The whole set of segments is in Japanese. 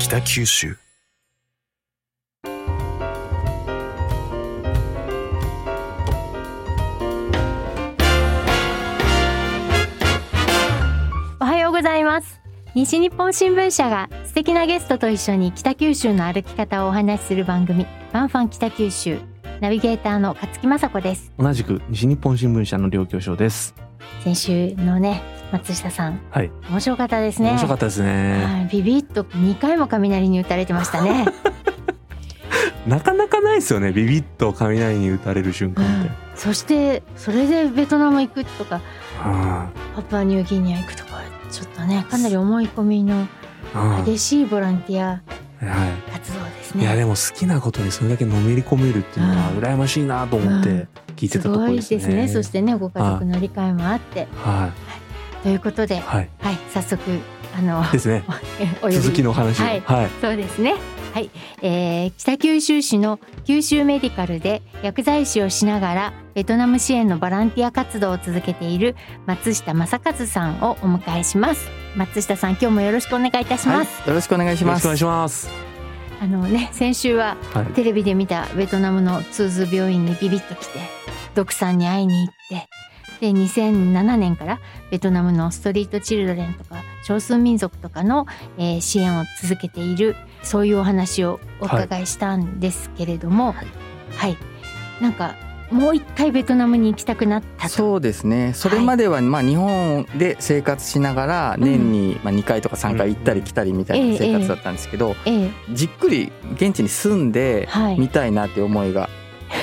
北九州。おはようございます。西日本新聞社が素敵なゲストと一緒に北九州の歩き方をお話しする番組ファンファン北九州ナビゲーターの勝木雅子です。同じく西日本新聞社の両教授です。先週のね松下さん。はい、面白かったですね。面白かったですね。はい。ビビッと2回も雷に打たれてましたね、なかなかないですよね。ビビッと雷に打たれる瞬う間って。ん。、そしてそれでベトナム行くとかあパプアニューギニア行くとかちょっとねかなり思い込みのあ激しいボランティアは活動ですい。ね。いやでも好きなことにそれだけのめり込めるっていうのはうん。羨ましいなと思って聞いてたとこすごいろですね。ですね。そしてねご家族の理解もあって。はということでいはい。はい。早速あのですね。続きのお話を。はい。はい。そうですね。はい、えー北九州市の九州メディカルで薬剤師をしながらベトナム支援のボランティア活動を続けている松下正和さんをお迎えします。松下さん今日もよろしくお願いいたします、はい、よろしくお願いします。よろしくお願いします。あのね先週ははい。テレビで見たベトナムのツーズ病院にビビッと来てドクさんに会いに行ってで2007年からベトナムのストリートチルドレンとか少数民族とかの、えー支援を続けているそういうお話をお伺いしたんですけれどもはい、なんかもう一回ベトナムに行きたくなったと。そうですね。それまでは、まあ日本で生活しながら年にまあ2回とか3回行ったり来たりみたいな生活だったんですけど、ええ。じっくり現地に住んではい。みたいなって思いが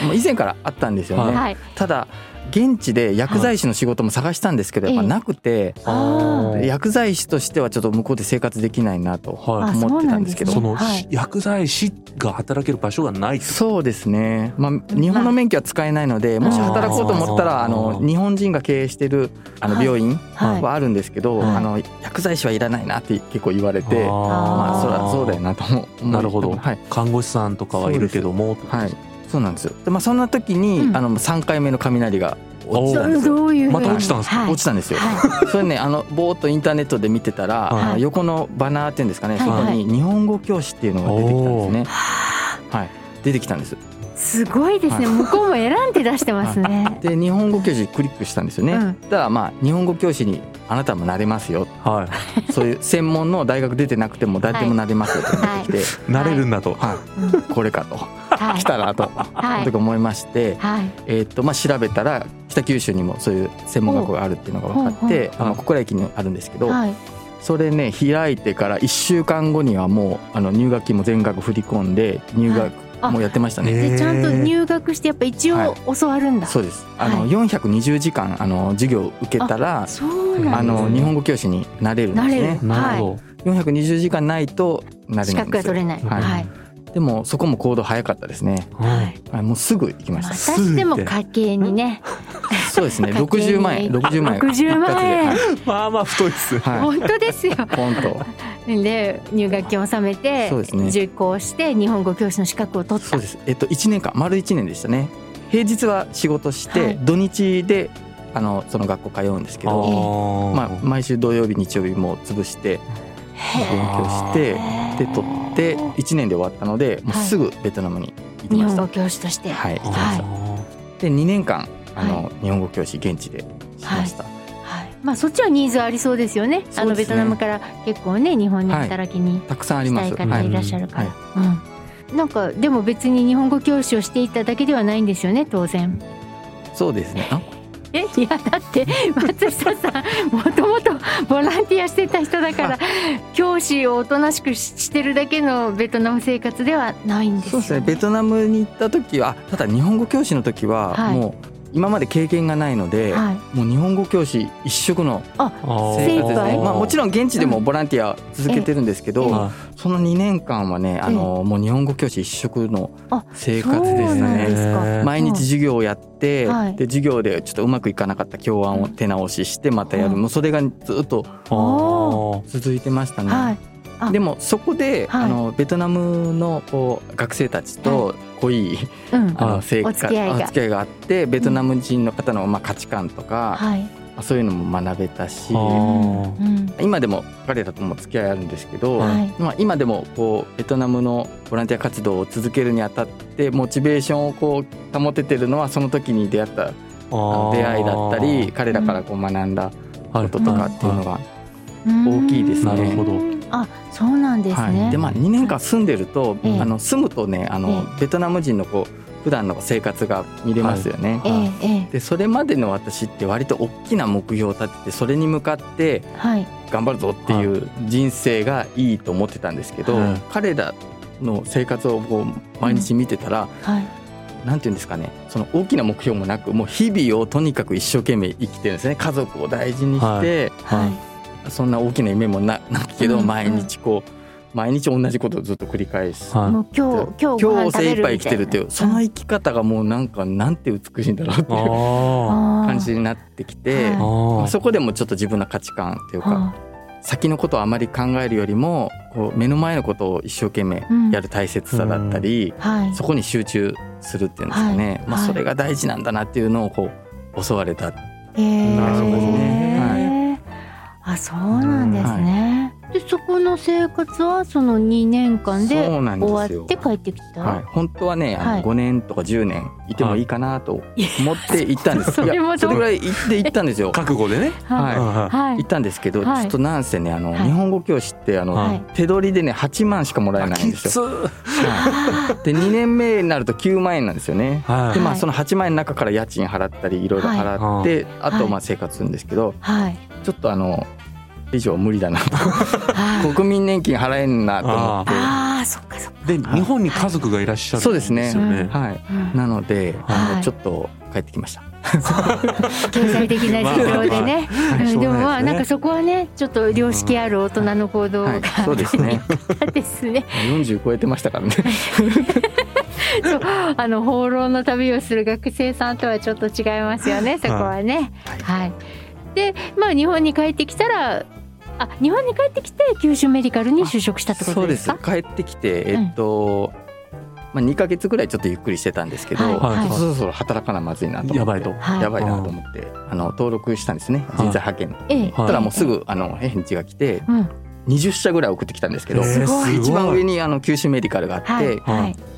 もう以前からあったんですよね。はい。ただ現地で薬剤師の仕事も探したんですけど、はい。やっぱなくて、薬剤師としてはちょっと向こうで生活できないなと思ってなんですねたんですけど。そのはい。薬剤師が働ける場所がないそうですね、まあ、日本の免許は使えないのでもし働こうと思ったらあの日本人が経営してるあのはい。病院はい。はあるんですけど、はい。あの薬剤師はいらないなって結構言われてまあそりゃそうだよなと思う。なるほど。はい、看護師さんとかはいるけどもはい、そうなんですよ。で、まあ、そんな時に、うん。あの3回目の雷が落ちたんですよ。また落ちたんですか？はい。落ちたんですよ、はそれねあのぼーっとインターネットで見てたら、はい。横のバナーっていうんですかね、はい。そこに日本語教師っていうのが出てきたんですね。はい。出てきたんです。すごいですね。はい。向こうも選んで出してますね。で日本語教師クリックしたんですよね、うん。だからまあ日本語教師にあなたもなれますよ。はい。そういう専門の大学出てなくても誰でもなれますよって出てきて、なれるんだと。はい。うんこれかと。はい。来たなと、はい。その時思いまして、はい。えーっとまあ、調べたら北九州にもそういう専門学校があるっていうのが分かってあの小倉駅にあるんですけど、はい。それね開いてから1週間後にはもうあの入学金も全額振り込んで入はい学あもうやってましたね。ちゃんと入学してやっぱ一はい。応教わるんだ、そうです。あの、はい。420時間あの授業を受けたらそうなんですあの日本語教師になれるんですね。る。なるほ420時間ないとなれ資格ないんですよ。が取れない。はい。はい、でもそこも行動早かったですね。ど。はいはい、もうすぐ行きまました。たしても家計にねそうですね。家計に60万円、60万円。60万円まあまあ太いです。ではい。本当ですよはい。ポンと。で入学金を納めてそうですね受講して日本語教師の資格を取ったそうです。えっと1年間丸1年でしたね。平日は仕事して、はい土日であのその学校通うんですけど、まあ毎週土曜日日曜日も潰してへ勉強してで取って1年で終わったので、もうすぐベトナムに行きました。日本語。教師として、はい、行きまはした。で2年間あの、日本語教師現地でしました。はい。まあそっちはニーズありそうですよね。あのベトナムから結構ね日本に働きにたくさんあります。方いらっしゃるから、はい。うん、なんかでも別に日本語教師をしていただけではないんですよね当然。そうですね。あえいやだって松下さんもともとボランティアしてた人だから教師をおとなしくしてるだけのベトナム生活ではないんですよそうですね。ベトナムに行った時は、あただ日本語教師の時は、はい。もう今まで経験がないので、はい。もう日本語教師一色のあ生活ですね。まあもちろん現地でもボランティア続けてるんですけど、ええ。はその2年間はね、あのもう日本語教師一色のあ生活ですね。毎日授業をやって、はい。で授業でちょっとうまくいかなかった教案を手直ししてまたやる、うんもうそれがずっとあ続いてましたね。はい。あ。でもそこで、はい。あのベトナムのこう学生たちと濃い、うん。あの生活お付き合いが。お付き合いがあってベトナム人の方のまあ価値観とか、はいあそういうのも学べたし今でも彼らとも付き合いあるんですけど、はい。まあ、今でもこうベトナムのボランティア活動を続けるにあたってモチベーションをこう保ててるのはその時に出会った出会いだったり彼らからこう学んだこととかっていうのが、大きいですね。なるほど。あそうなんですね、はい、でまあ2年間住んでると、ええ。あの住むとねあの、ベトナム人のこう普段の生活が見れますよね。ええええ。でそれまでの私って割と大きな目標を立ててそれに向かってはい。頑張るぞっていう人生がいいと思ってたんですけど、はい。彼らの生活をこう毎日見てたら、はい。なんていうんですかねその大きな目標もなくもう日々をとにかく一生懸命生きてるんですね。家族を大事にして、はい。そんな大きな夢もななくけど、うん。毎日こう毎日同じことをずっと繰り返す。はい。もう今日今日今日精一杯生きてるっていうその生き方がもうなんかなんて美しいんだろうっていうあ感じになってきてまあーそこでもちょっと自分の価値観っていうかは先のことをあまり考えるよりもこう目の前のことを一生懸命うん。やる大切さだったり、あはい。そこに集中するっていうんですかね、まあ、はい。はいそれが大事なんだなっていうのをこう教われた、へえなるほどねあそうなんですね、でそこの生活はその2年間でそうなんですよ。終わって帰ってきた、はい、本当はねあはい。の5年とか10年いてもいいかなと思って行ったんです、それもいやそれぐらい行って行ったんですよ。覚悟でね。はい。ははい行ったんですけど、はい。ちょっとなんせねあの、はい。日本語教師ってあの、はい。手取りでね8万しかもらえいないんですよ。きつ。あで2年目になると9万円なんですよね。はい。でまはいあその8万円の中から家賃払ったりいろいろ払って、あとはい。まあ生活するんですけど、ーはい。ちょっとあの以上無理だなと。はい。国民年金払えんなと思って。あー。そっかそっか。で日本に家族がいらっしゃるんそうですね。はい。うんなので、あはい。のちょっと帰ってきました。経済的な事情でね、はいうん。でもまあないですね。なんかそこはねちょっと良識ある大人の行動が、はい、そうですね。ですね。40超えてましたからね。そう。あの放浪の旅をする学生さんとはちょっと違いますよねそこはね。はい、でまあ日本に帰ってきたらあ日本に帰ってきて九州メディカルに就職したってこそうです。か。帰ってきてえっと、まあ2ヶ月ぐらいちょっとゆっくりしてたんですけど、はいはい。そろそろ働かなまずいなと思って。やばいと。はいやばいなと思ってあの登録したんですね。人材派遣の。ええ。はいたらもうすぐあの返事が来てうん。20社ぐらい送ってきたんですけど、へーすごい。一番上にあの九州メディカルがあって、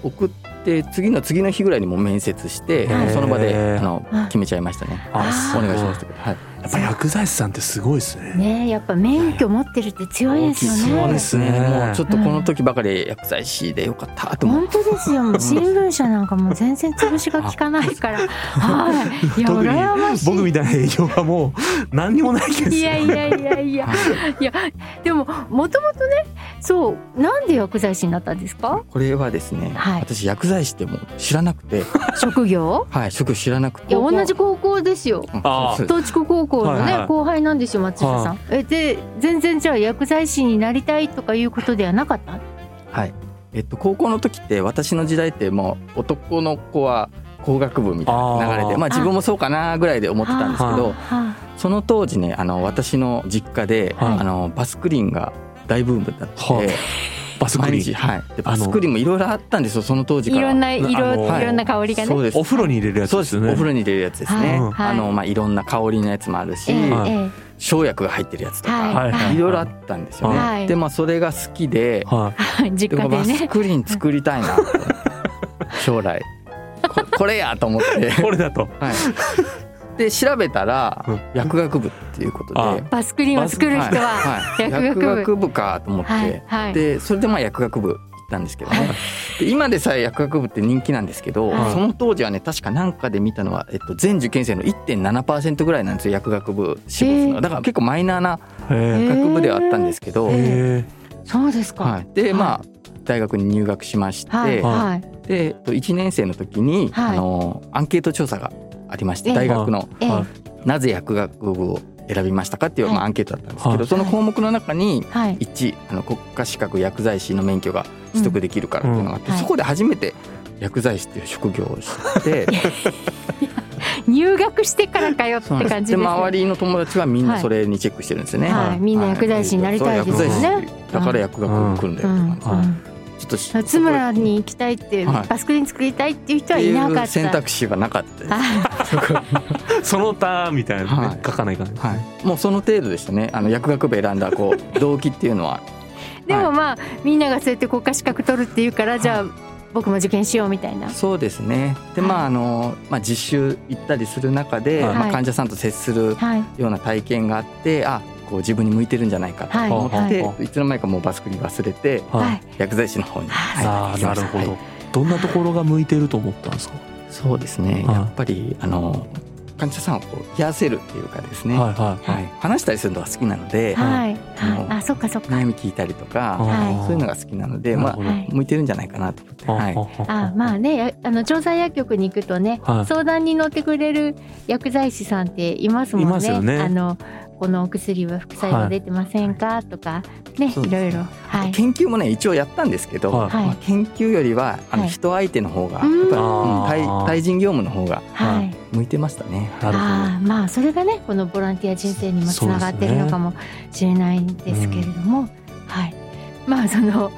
送って次の次の日ぐらいにもう面接して、はい。その場であのはい決めちゃいましたね。あお願いします。はい。やっぱ薬剤師さんってすごいですねねやっぱ免許持ってるって強いですよね。そうですねもうちょっとこの時ばかり薬剤師でよかったと思って。本当ですよ。も う新聞社なんかもう全然潰しが効かないから。はい。いや羨ましい。僕みたいな営業はもう何にもないですよいやいやいやいや。いやでももともとね、そうなんで薬剤師になったんですか？これはですね、はい私薬剤師ってもう知らなくて、職業？はい、職知らなくて。いや同じ高校ですよ。あ東筑高校のね、後輩なんですよ松下さん。えで全然じゃあ薬剤師になりたいとかいうことではなかった？はい。えっと高校の時って私の時代ってもう男の子は工学部みたいな流れで、まあ自分もそうかなぐらいで思ってたんですけど、はあ。その当時ねあの私の実家で、はい。あのバスクリーンが大ブームだって、はバスク毎リーン日はい。でバスクリーンもいろいろあったんですよその当時から。いろんな色あのい。ろんな香りがね。そうです。お風呂に入れるやつそうです。ねお風呂に入れるやつですね、はい。はい。あのまあいろんな香りのやつもあるし、ええはいえ生薬が入ってるやつとか、はい。はい。はい。いろいろあったんですよね、はい。でまあそれが好きではえ 実で家でね。バスクリーン作りたいなと 将来ここれやと思って。い これだと。はい。で調べたらうん。薬学部っていうことで、あバスクリーンを作る人は。はい。薬学部。薬学部かと思って、はいはい。でそれでまあ薬学部行ったんですけどね。で今でさえ薬学部って人気なんですけど、はい。その当時はね確かなんかで見たのは、えっと、全受験生の1.7%ぐらいなんですよ薬学部志望するの。だから結構マイナーなへ学部ではあったんですけど、へえへそうですか。はい、でまあ大学に入学しまして、はいはい。でえっと1年生の時に、はい。あのアンケート調査がありましてええ。大学のなぜ薬学部を選びましたかっていう、はい。まあ、アンケートだったんですけど、はい。その項目の中にはい。1あの国家資格薬剤師の免許が取得できるからっていうのがあって、そこで初めて薬剤師っていう職業を知って 入学してからかよって感じですね。で周りの友達はみんなそれにチェックしてるんですよね。はい。みんな薬剤師になりたいですよね。だから薬学部来るんだよって感じちょっとし津村に行きたいって、はい。バスクリン作りたいっていう人はいなかった。選択肢はなかったです。あ その他みたいなね、はい。書かないからね、はい、もうその程度でしたね。あの薬学部選んだこう 動機っていうのは。でもまあみんながそうやって国家資格取るっていうからじゃあ僕も受験しようみたいな。そうですね。ではい。まああのまあ実習行ったりする中で、はい。まあ患者さんと接するはい。ような体験があって、あこう自分に向いてるんじゃないかとはい思って、はい。い、つの間にかもうバスクリ忘れてはいはい。薬剤師の方に。ああ行きました。なるほど、はいどんなところが向いてると思ったんですか、そうですね。はい。やっぱりあの患者さんをこう癒せるっていうかですね。はいはいはい、話したりするのが好きなので、はい。ああそっかそっか。悩み聞いたりとか、はい。そういうのが好きなので、まあ向いてるんじゃないかなと思って。はい。あまあねやあの調査薬局に行くとね、はい。相談に乗ってくれる薬剤師さんっていますもんね。いますよね。あのこのお薬は副作用出てませんか、とかねいろいろ。はい。研究もね一応やったんですけど、はい。はいまあ、研究よりはあのはい。人相手の方が、うん。やっぱり、対対人業務の方がはい。向いてましたね。なるほどあーまあそれがねこのボランティア人生にもつながってるのかもしれないんですけれども、はい。まあその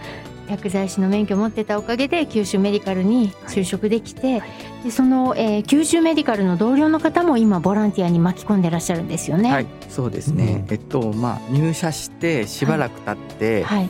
薬剤師の免許を持ってたおかげで九州メディカルに就職できて、でその、えー九州メディカルの同僚の方も今ボランティアに巻き込んでらっしゃるんですよね。はい、そうですね。うん。えっとまあ入社してしばらく経って、はい。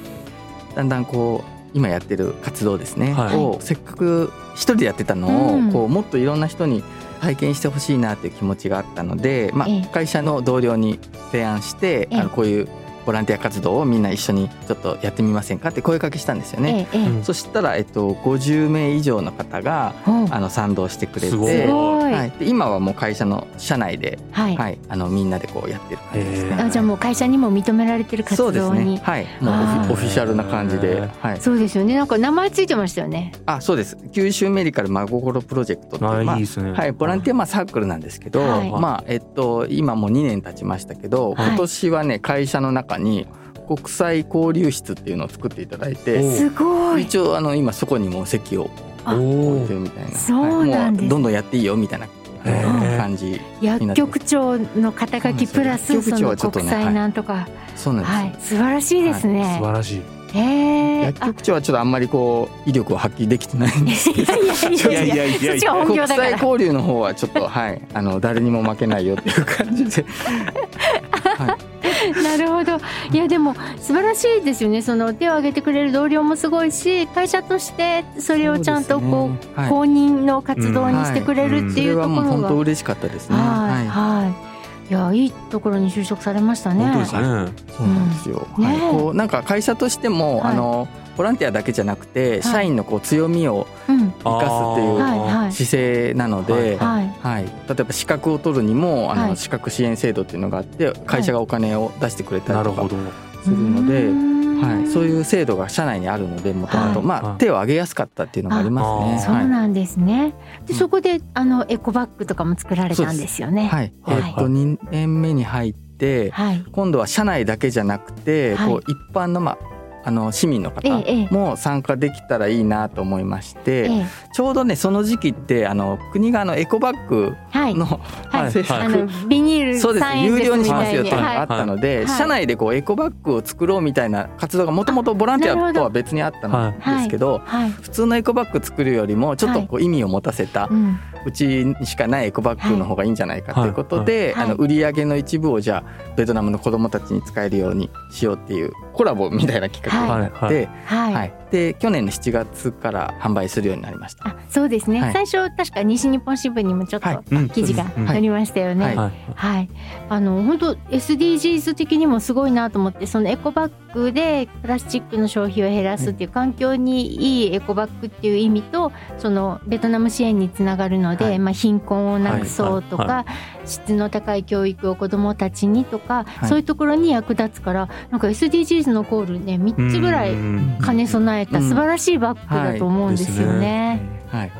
だんだんこう今やってる活動ですね、はい。をせっかく一人でやってたのを、うん。こうもっといろんな人に体験してほしいなっていう気持ちがあったので、まあええ。会社の同僚に提案して、ええ。あのこういうボランティア活動をみんな一緒にちょっとやってみませんかって声かけしたんですよね。ええそしたら、えっと、50名以上の方がほうあの賛同してくれてはい、で今はもう会社の社内で、はい。はい、あのみんなでこうやってる感じですね。へあじゃあもう会社にも認められてる活そうです動にね。はい、もうオフィシャルな感じで、はい。そうですよね。なんか名前ついてましたよね。あ、そうです。九州メディカル真心プロジェクトってあまあいいですね。はい、ボランティアまあサークルなんですけど、はい。まあえっと今もう2年経ちましたけど、はい。今年はね会社の中に国際交流室っていうのを作っていただいおて、すごい。一応あの今そこにも席を置いてるみたいな、そうなんです。はい。もうどんどんやっていいよみたいな感じ。薬局長の肩書きプラスその薬局長はちょっとね国際なんとか、そうなんです。よ。はい、素晴らしいですね。素晴らしい。薬局長はちょっとあんまりこう威力を発揮できてないんですけど。いやいやいやいや。いやいやいやそっちは本国際。交流の方はちょっとはい。あの誰にも負けないよっていう感じで、ほど。いやでも素晴らしいですよね。その手を挙げてくれる同僚もすごいし、会社としてそれをちゃんとこうねはい公認の活動にしてくれるっていうとこそれはもうろが、本当嬉しかったですね。はいははい。いやいいところに就職されましたね。本当ですね。い、そうなんですよ。うん。はい、こうなんか会社としても、はい。あのボランティアだけじゃなくて、い。社員のこう強みをうん。生かすっていうはいはい。姿勢なので、はい。はい、例えば資格を取るにもあの、はい。資格支援制度っていうのがあって会社がお金を出してくれたりとかなるほど。するので、はい、そうういう制度が社内にあるのでもともとはい。まはい。あ手を挙げやすかったっていうのがありますね。そうなんですね。でうん。そこであのエコバッグとかも作られたんですよね。はい、えっと2年目に入ってはい。今度は社内だけじゃなくて、はい。こう一般のまああの市民の方も参加できたらいいなと思いまして、ええ。ちょうどねその時期ってあの国があのエコバッグはい。の、はい。政策あのビニールそうです。3円有料にみしますよっていうのがあったので、はい。社内でこうエコバッグを作ろうみたいな活動がもともとボランティアとは別にあったんですけど、い。はい。普通のエコバッグ作るよりもちょっとこう意味を持たせた、うちにしかないエコバッグの方がいいんじゃないかということで、はい。はい。あの売り上げの一部をじゃあベトナムの子どもたちに使えるようにしようっていうコラボみたいな企画はい。はい。はい。で去年の7月から販売するようになりました。あ、そうですね。はい。最初確か西日本新聞にもちょっと記事がうん。載りましたよね。はい。はい。はい、あの本当 SDGs 的にもすごいなと思ってそのエコバッグでプラスチックの消費を減らすっていう環境にいいエコバッグっていう意味とそのベトナム支援につながるので、はい。まあ、貧困をなくそうとか、はい。質の高い教育を子どもたちにとか、はい。そういうところに役立つからなんか SDGs のコールね3つぐらいうん兼ね備えたうん。素晴らしいバッグだと思うんですよね。はい、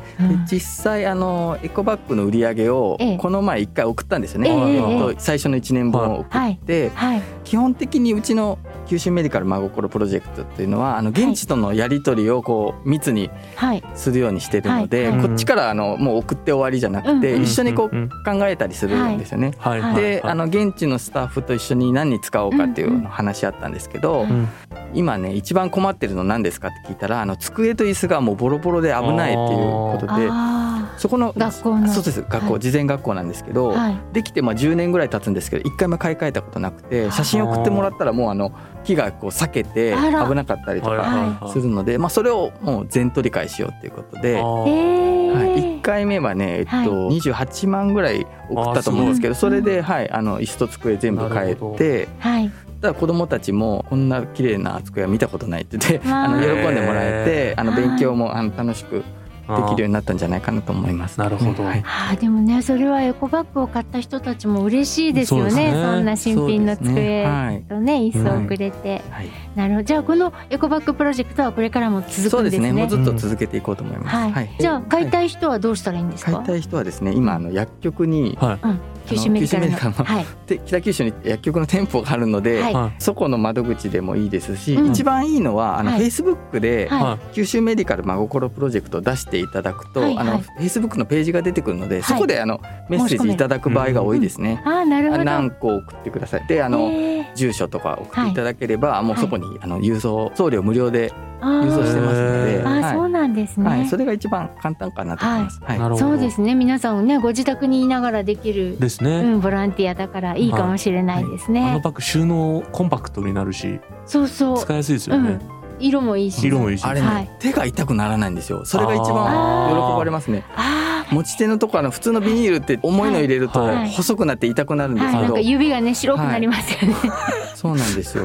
実際あのエコバッグの売り上げをええ。この前一回送ったんですよね、ええ最初の1年分を送って、はい基本的にうちの九州メディカル真心プロジェクトっていうのはあの現地とのやり取りをこう密にはい。するようにしてるので、はい。はいこっちからあのもう送って終わりじゃなくて、うんうん一緒にこううん考えたりするんですよね。はい。はい。であの現地のスタッフと一緒に何に使おうかっていうのを話し合ったんですけど、うん今ね一番困ってるの何ですかって聞いたらあの机と椅子がもうボロボロで危ないっていうことであそこの学校の。そうです。学校、はい事前学校なんですけど、ーはい。できてまあ10年ぐらい経つんですけど一回も買い替えたことなくて写真送ってもらったらもうあの木がこう裂けて危なかったりとはいかするので、まあ、それをもう全取り替えしようっていうことで。はい、ー1回目はね、えっとはい。28万ぐらい送ったと思うんですけどそれで、はい、あの椅子と机全部変えてはい。ただ子どもたちもこんな綺麗な机は見たことないって言ってあの喜んでもらえてあのはい勉強もあの楽しくできるようになったんじゃないかなと思います。なるほど。はい。あーでもねそれはエコバッグを買った人たちも嬉しいですよね。そそうですね。んな新品の机はい。とね椅子をくれて、はい。なるほどじゃあこのエコバッグプロジェクトはこれからも続そうでくんですすね。ねもうずっと続けていこうと思います。はい、じゃあ買いたい人はどうしたらいいんですか、買いたい人はですね今あの薬局にはい九州メディカルの。はい。で北九州に薬局の店舗があるので、はい。はいそこの窓口でもいいですし、うん一番いいのはあの、はい。Facebook で、はい。は九州メディカル真心プロジェクトを出していただくと、あのはい。はい Facebook のページが出てくるので、い。そこであのメッセージいただく場合が多いですね。あーなるほど。あ何個送ってください。であの、えー住所とか送ってい。ただければ、もうそこに、あの郵送送料無料で郵送してますので、はい。そうなんですね、はい、それが一番簡単かなと思います。はい。なるほど。そうですね。皆さんねご自宅にいながらできる、ですね、うん、ボランティアだからいいかもしれないですあね、のバッグ収納コンパクトになるしそうそう。使いやすいですよね、色もいいし。色もいいし。あれね、はい。手が痛くならないんですよ。それが一番喜ばれますね。あ持ち手のとこあの普通のビニールって重いの入れるとはい。細くなって痛くなるんーですけど、はい。なんか指がね白くなりますよね、そうなんですよ。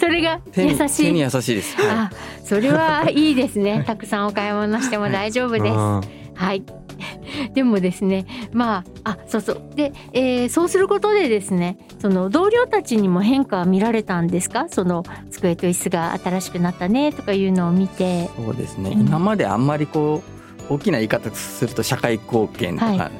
それが手に優し手にい優しいです。はあそれはいいですね。たくさんお買い物しても大丈夫です。うん。はい。でもですね、まあ、あ、そうそう。で、えーそうすることでですね、その同僚たちにも変化は見られたんですか？その机と椅子が新しくなったねとかいうのを見て。い、そうですね。うん今まであんまりこう大きな言い方すると社会貢献とはか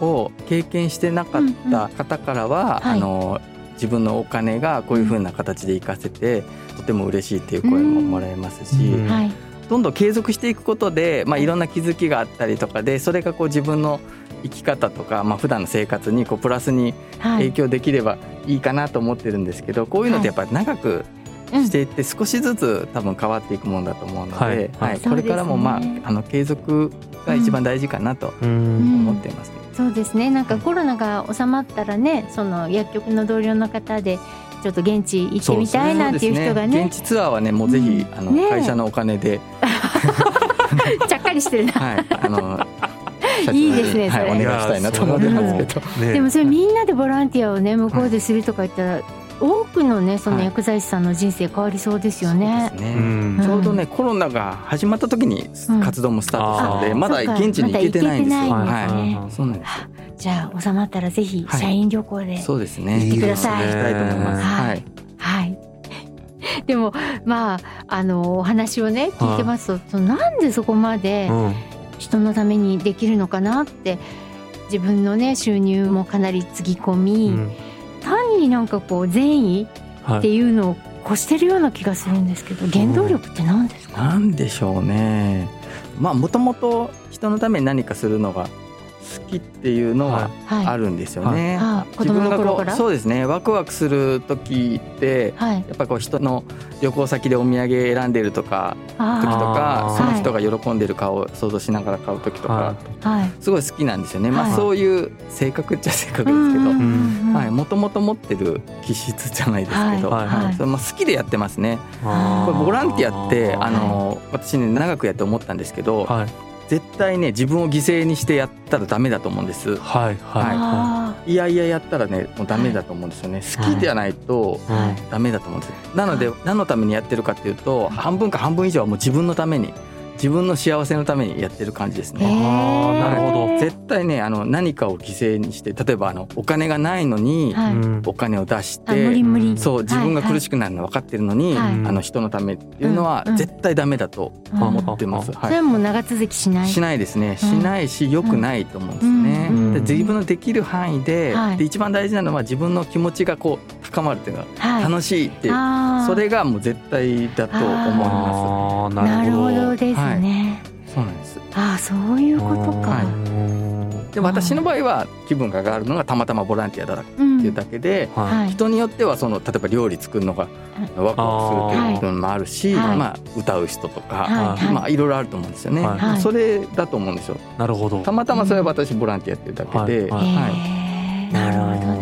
を経験してなかった方からは、はいあの自分のお金がこういう風な形で活かせてとても嬉しいっていう声ももらえますし、うんはい。どんどん継続していくことで、まあ、い。ろんな気づきがあったりとかでそれがこう自分の生き方とか、まあ普段の生活にこうプラスにはい。影響できればいいかなと思ってるんですけどこういうのってやっぱり長くうん。していって少しずつ多分変わっていくものだと思うので、ははい。い。はいこれからもまああの継続が一番大事かなとうん。うん思っています、ねそうですね。なんかコロナが収まったらね、その薬局の同僚の方で、ちょっと現地行ってみたいなんていう人がね。現、地ツアーはねもうぜひ、うん。あのね会社のお金で、ちゃっかりしてるな。はい、あの いいですねはい、お願いしたいなと思ってますけど。ね。でもそれみんなでボランティアをね向こうでするとか言ったら、多くのねその薬剤師さんの人生変わりそうですよね。そうですね。うん。ちょうどね、コロナが始まった時にうん活動もスタートしたので、あーまだ現地に行けてないんですよ。ますね。はい、そうなんですよ。じゃあ収まったらぜひはい。社員旅行で、そうです行ね。ってください。行きたいと思います。はい。はい。はい。でもまああのお話をね聞いてますと、なんでそこまでうん。人のためにできるのかなって自分のね収入もかなりつぎ込み、うん単になんかこう善意ってはい。いうのを越してるような気がするんですけど原動力って何ですか、なんでしょうね。まあもともと人のために何かするのが好きっていうのははい。あるんですよね。あ子供の頃から？そうですね。ワクワクする時ってはい。やっぱりこう人の旅行先でお土産選んでるとか時とかその人が喜んでる顔を想像しながら買う時とかすごい好きなんですよね。まはい。あそういう性格っちゃ性格ですけど、はい、もともと持ってる気質じゃないですけど、はい。はい。それまあ好きでやってますね。これボランティアってあの、私ね長くやって思ったんですけど、はい絶対ね自分を犠牲にしてやったらダメだと思うんです。はいはいあいやいややったらねもうダメだと思うんですよね。好きじゃないとダメだと思うんですよ。なので何のためにやってるかっていうと半分か半分以上はもう自分のために自分の幸せのためにやってる感じですー。ね。あーなるほど。絶対ねあの何かを犠牲にして例えばあのお金がないのにはい。うん。お金を出しあ無理て、無理。そう自分が苦しくくなるの分かってるのに、はい。あの人のためっていうのは絶対ダメだと思ってます。うん。はそれはもう長続きしない。い、しないですね。しないし良くないと思うんですね。うん。で自分のできる範囲で,、はい。で一番大事なのは自分の気持ちがこう高まるっていうのがはい。楽しいっていう、あー。それがもう絶対だと思いまあー。なるほど。どですね、す。そうなんです。ああそういうことか、はい。で私の場合は気分が上がるのがたまたまボランティアだってうんいうだけで、ははい。人によってはその例えば料理作るのがワクワクするっていうのもあるし、はい。まあ、歌う人とか、はい。はい。まあ、いろいろあると思うんですよね、はい。はい。それだと思うんですよ。い。なるほど。たまたまそれは私ボランティアっていうだけで、はい。なるほど。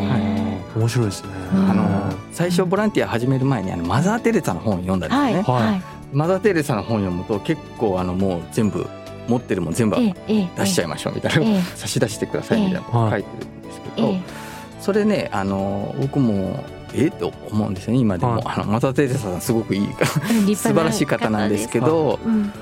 面白いですね。うん。あの最初ボランティア始める前にあのマザー・テレサの本を読んだんですよね、はい。マザー・テレサの本を読むと結構あのもう全部持ってるもん全部出しちゃいましょうみたいな、ええ。差し出してくださいみたいなこと書いてるんですけど、ええそれねあの僕もえっと思うんですよね今でも、はい。あのマザー・テレサさんすごくいい素晴らしい方なんですけど、うん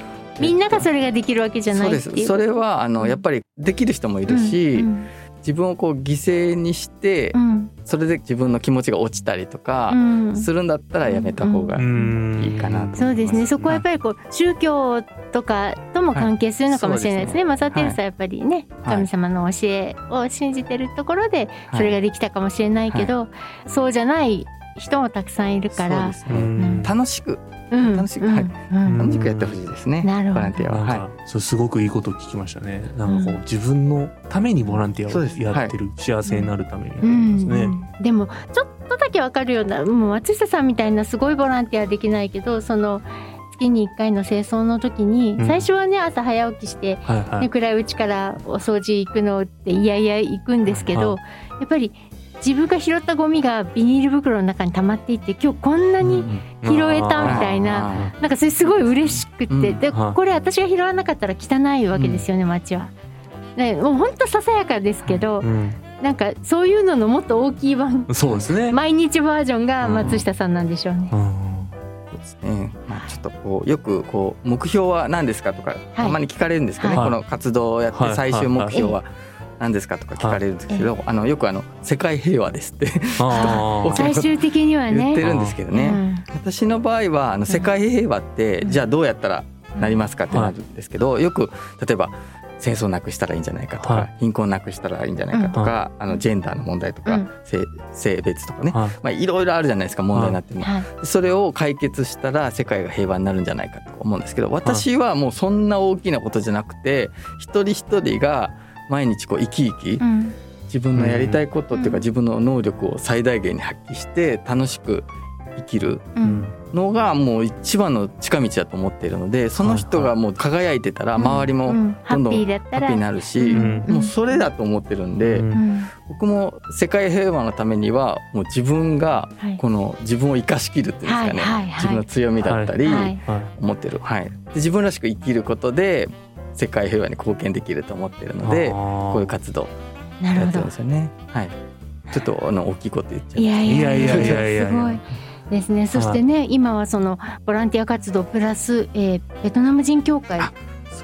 みんながそれができるわけじゃなそういっていう。です。それはあのやっぱりできる人もいるし、うん。自分をこう犠牲にして、うんそれで自分の気持ちが落ちたりとかうん。するんだったらやめた方がいいかなと思います。そうですね。そこはやっぱりこう宗教とかとも関係するのかもしれないですね。はい。マサテレサはやっぱりね、はい。神様の教えを信じてるところではい。それができたかもしれないけど、そうじゃない人もたくさんいるから。そうですね。うん。楽しくうん楽しくうんはい。うん。楽しくやってほしいですね。なるほど。ボランティアは。はかそうすごくいいこと聞きましたね。なんかこうう自分のためにボランティアをやってる幸せになるために。ですね。ん。でもちょっとだけわかるようなもう松下さんみたいなすごいボランティアはできないけどその月に1回の清掃の時に、うん。最初はね朝早起きしてね。暗いうちからお掃除行くのっていやいや行くんですけど、はやっぱり自分が拾ったゴミがビニール袋の中に溜まっていって今日こんなに拾えたみたいな、あなんかそれすごい嬉しくて、うん。ではいこれ私が拾わなかったら汚いわけですよね、街は。ね、もう本当ささやかですけど、うん。なんかそういうののもっと大きい版そうですね。毎日バージョンが松下さんなんでしょうね。うん。そうですね。まあちょっとこうよくこう目標は何ですかとかたまに聞かれるんですけどね。はい。この活動をやってはい。最終目標は何ですかとか聞かれるんですけど、あのよくあの世界平和ですって 最終的にはね。言ってるんですけどね。うん。私の場合はあの世界平和ってじゃあどうやったらなりますかってなるんですけど、よく例えば戦争なくしたらいいんじゃないかとか、はい。貧困なくしたらいいんじゃないかとか、あのジェンダーの問題とか、うん。性性別とかね、はい。まあいろいろあるじゃないですか問題になってるの。はい。それを解決したら世界が平和になるんじゃないかと思うんですけど私はもうそんな大きなことじゃなくて一人一人が毎日こう生き生きうん。自分のやりたいことっていううん。か自分の能力を最大限に発揮して楽しく生きるのがもう一番の近道だと思っているのでその人がもう輝いてたら周りうもどんどんピーだったら。ハッピーになるしうん。もうそれだと思ってるんで僕も世界平和のためにはもう自分がはい。この自分を生かしきるっていうんですかね、自分の強みだったり、思ってる、はい、で自分らしく生きることで世界平和に貢献できると思ってるのでこういう活動なるほど。やってるんですよね。はい、ちょっとあの大きいこと言っちゃいいやいやいやいいやいやいやいや。やすごいですね。そしてね今はそのボランティア活動プラス、えーベトナム人協会あ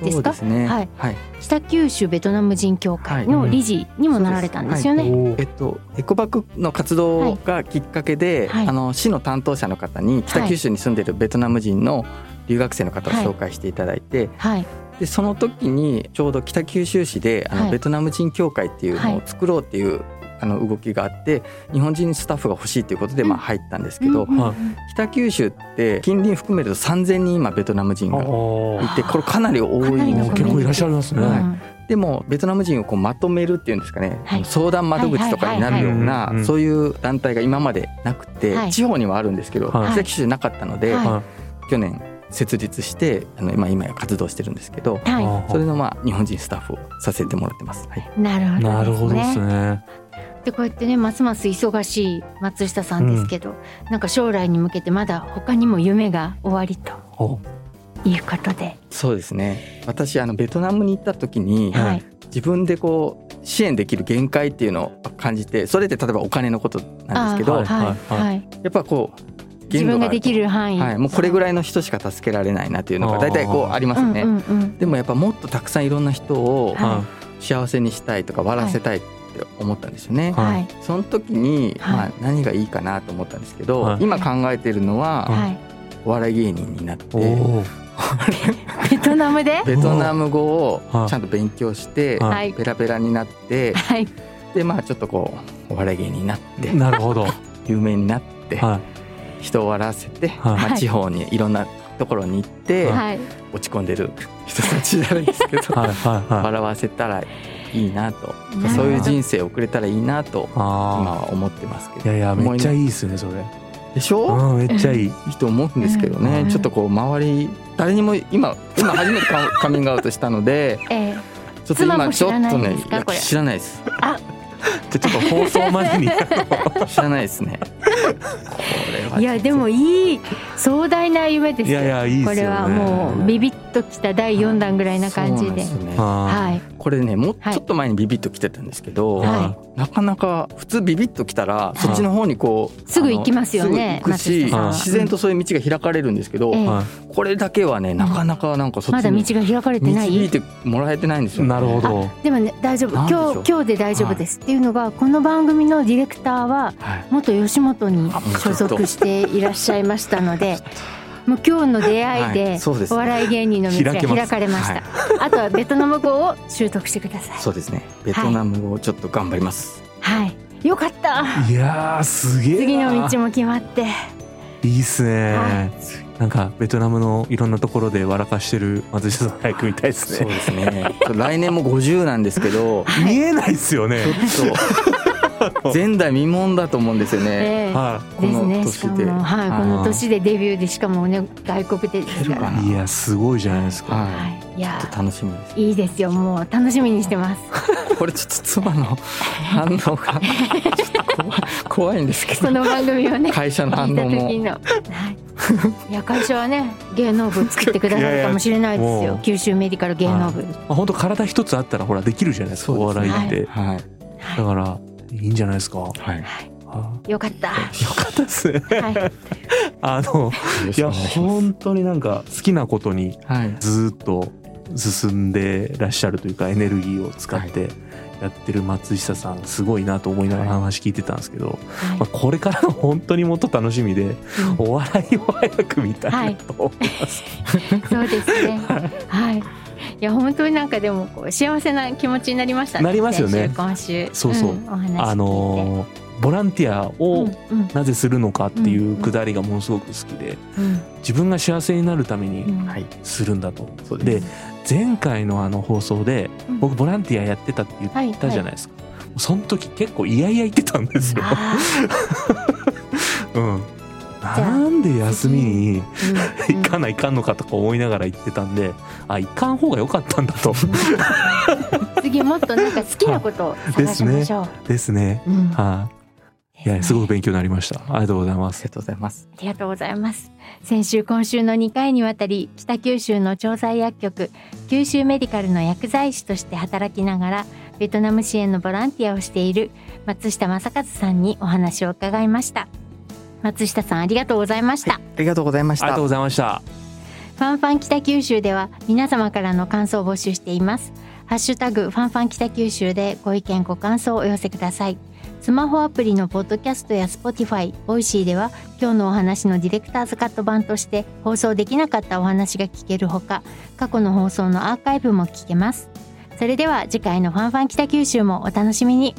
ですか？そうですね。はい。はい。北九州ベトナム人協会の理事にもなられたんですよね。おーえっとエコバッグの活動がきっかけで、はい。あの市の担当者の方に北九州に住んでるベトナム人の留学生の方を紹介していただいて、はいでその時にちょうど北九州市であの、はい。ベトナム人協会っていうのを作ろうっていう、あの動きがあって日本人スタッフが欲しいということで、まあ、入ったんですけど、うんうんはい。北九州って近隣含めると3,000人今ベトナム人がいあ。てこれかなり多い結構いらっしゃいますね。うんでもベトナム人をこうまとめるっていうんですかね、はい。相談窓口とかになるようなそういう団体が今までなくて、はい。地方にはあるんですけど、はい。北九州なかったので、はい。は去年設立してあの今今や活動してるんですけど、い。はそれのまあ日本人スタッフをさせてもらってます。はい、い、なるほどなるほどでですすね。ね。でこうやってねますます忙しい松下さんですけど、なんか将来に向けてまだ他にも夢が終わりとお。いうことで、そうですね。私あのベトナムに行った時に、はい。はい自分でこう支援できる限界っていうのを感じてそれって例えばお金のことなんですけど、はい。はい。はい。やっぱこう自分ができる、る範囲、はい、もうこれぐらいの人しか助けられないなっていうのが大体こうありますよね。うんうんうんでもやっぱもっとたくさんいろんな人をは幸せにしたいとか笑わせたいって思ったんですよね。はい。はいその時に、はい。まあ、何がいいかなと思ったんですけど、はい。今考えてるのは、はい。お笑い芸人になって ベトナムで？ベトナム語をはい。ちゃんと勉強して、はい。ペラペラになってはい。でまあちょっとこうお笑い芸人になってなるほど。有名になっては人を笑わせて、はい。まあ、地方にいろんなところに行って、はい。落ち込んでる人たちじゃないですけど、笑わせたらいいなとそういう人生を送れたらいいなと今あは思ってますけど。あいやいやめっちゃいいいですねそれ。でしょ、うんめっちゃいい。いいと思うんですけどね、うん。ちょっとこう周り誰にも今今初めてカカミングアウトしたので ええ。ちょっと今ちょっと妻も知らないね知らないです。あ。ちょっと放送前に 知らないですねいやでもいい壮大な夢ですよ。いやいやいいっすよね。これはもうビビッときた第4弾ぐらいな感じで。そうなんすね。ははい。これねもうはい。ちょっと前にビビッと来てたんですけど、はなかなか普通ビビッと来たらそっちの方にこうすぐ行きますよね行くし自然とそういう道が開かれるんですけど、これだけはねなかなかなんかそっまだ道ちにが開かれてない。導いてもらえてないんですいよ、ね、なるほど。でもね大丈夫。今日今日で大丈夫です、っていうのがこの番組のディレクターははい。元吉本にあ所属していらっしゃいましたので もう今日の出会いはでお笑い芸人の道が開かれました、あとはベトナム語を習得してください。そうですね。ベトナム語をちょっと頑張ります、はい。よかった。いやーすげえな。次の道も決まって。いいっすね、はなんかベトナムのいろんなところで笑かしてる松下さん早く見たいですね。そうですね。来年も50なんですけど。見えないっすよね。ちょっと 前代未聞だと思うんですよね、ええ。はこのですね。しか年でも、はい、この年でデビューでしかもね外国でですから。いやすごいじゃないですか、ははい、いや。い、ちょっと楽しみです。いいですよ。もう楽しみにしてます。これちょっと妻の 反応が。ちょっと怖い怖いんですけど。この番組をね会社の反応も。はい、いや会社はね芸能部作ってくださるかもしれないですよ。いやいやもう。九州メディカル芸能部、まあ、本当体一つあったらほらできるじゃないですか。お笑いって、はい。だからいいんじゃないですか、ははい。いよかった、よかったです。ねはい、あのいや本当になんか好きなことにはい。ずーっと進んでらっしゃるというかエネルギーを使ってやってる松下さんすごいなと思いながら話聞いてたんですけど、まあ、これからが本当にもっと楽しみでうん。お笑いを早く見たいなと思います。そうですね。はいいや本当になんかでもこう幸せな気持ちになりましたねなりますよね。今週。そうそう。んお話聞いて。あのーボランティアをうんうん。なぜするのかっていうくだりがものすごく好きでうん。自分が幸せになるためうにん。はい。するんだと。そうですで前回のあの放送でうん。僕ボランティアやってたって言はいったじゃないですか。その時結構いやいや言ってたんですよ。あ うん。なんで休みに行かないかんのかとか思いながら言ってたんで、あ、行かん方が良かったんだと。次もっとなんか好きなことを探しましょう。ですね。うんはい。いや、すごく勉強になりました。ありがとうございます。ありがとうございますありがとうございます。先週今週の2回にわたり北九州の調剤薬局九州メディカルの薬剤師として働きながらベトナム支援のボランティアをしている松下正和さんにお話を伺いました。松下さんありがとうございました。ありがとうございましたありがとうございました。ファンファン北九州では皆様からの感想を募集しています。ハッシュタグファンファン北九州でご意見ご感想をお寄せください。スマホアプリのポッドキャストや Spotify、ボイシーでは今日のお話のディレクターズカット版として放送できなかったお話が聞けるほか過去の放送のアーカイブも聞けます。それでは次回のファンファン北九州もお楽しみに。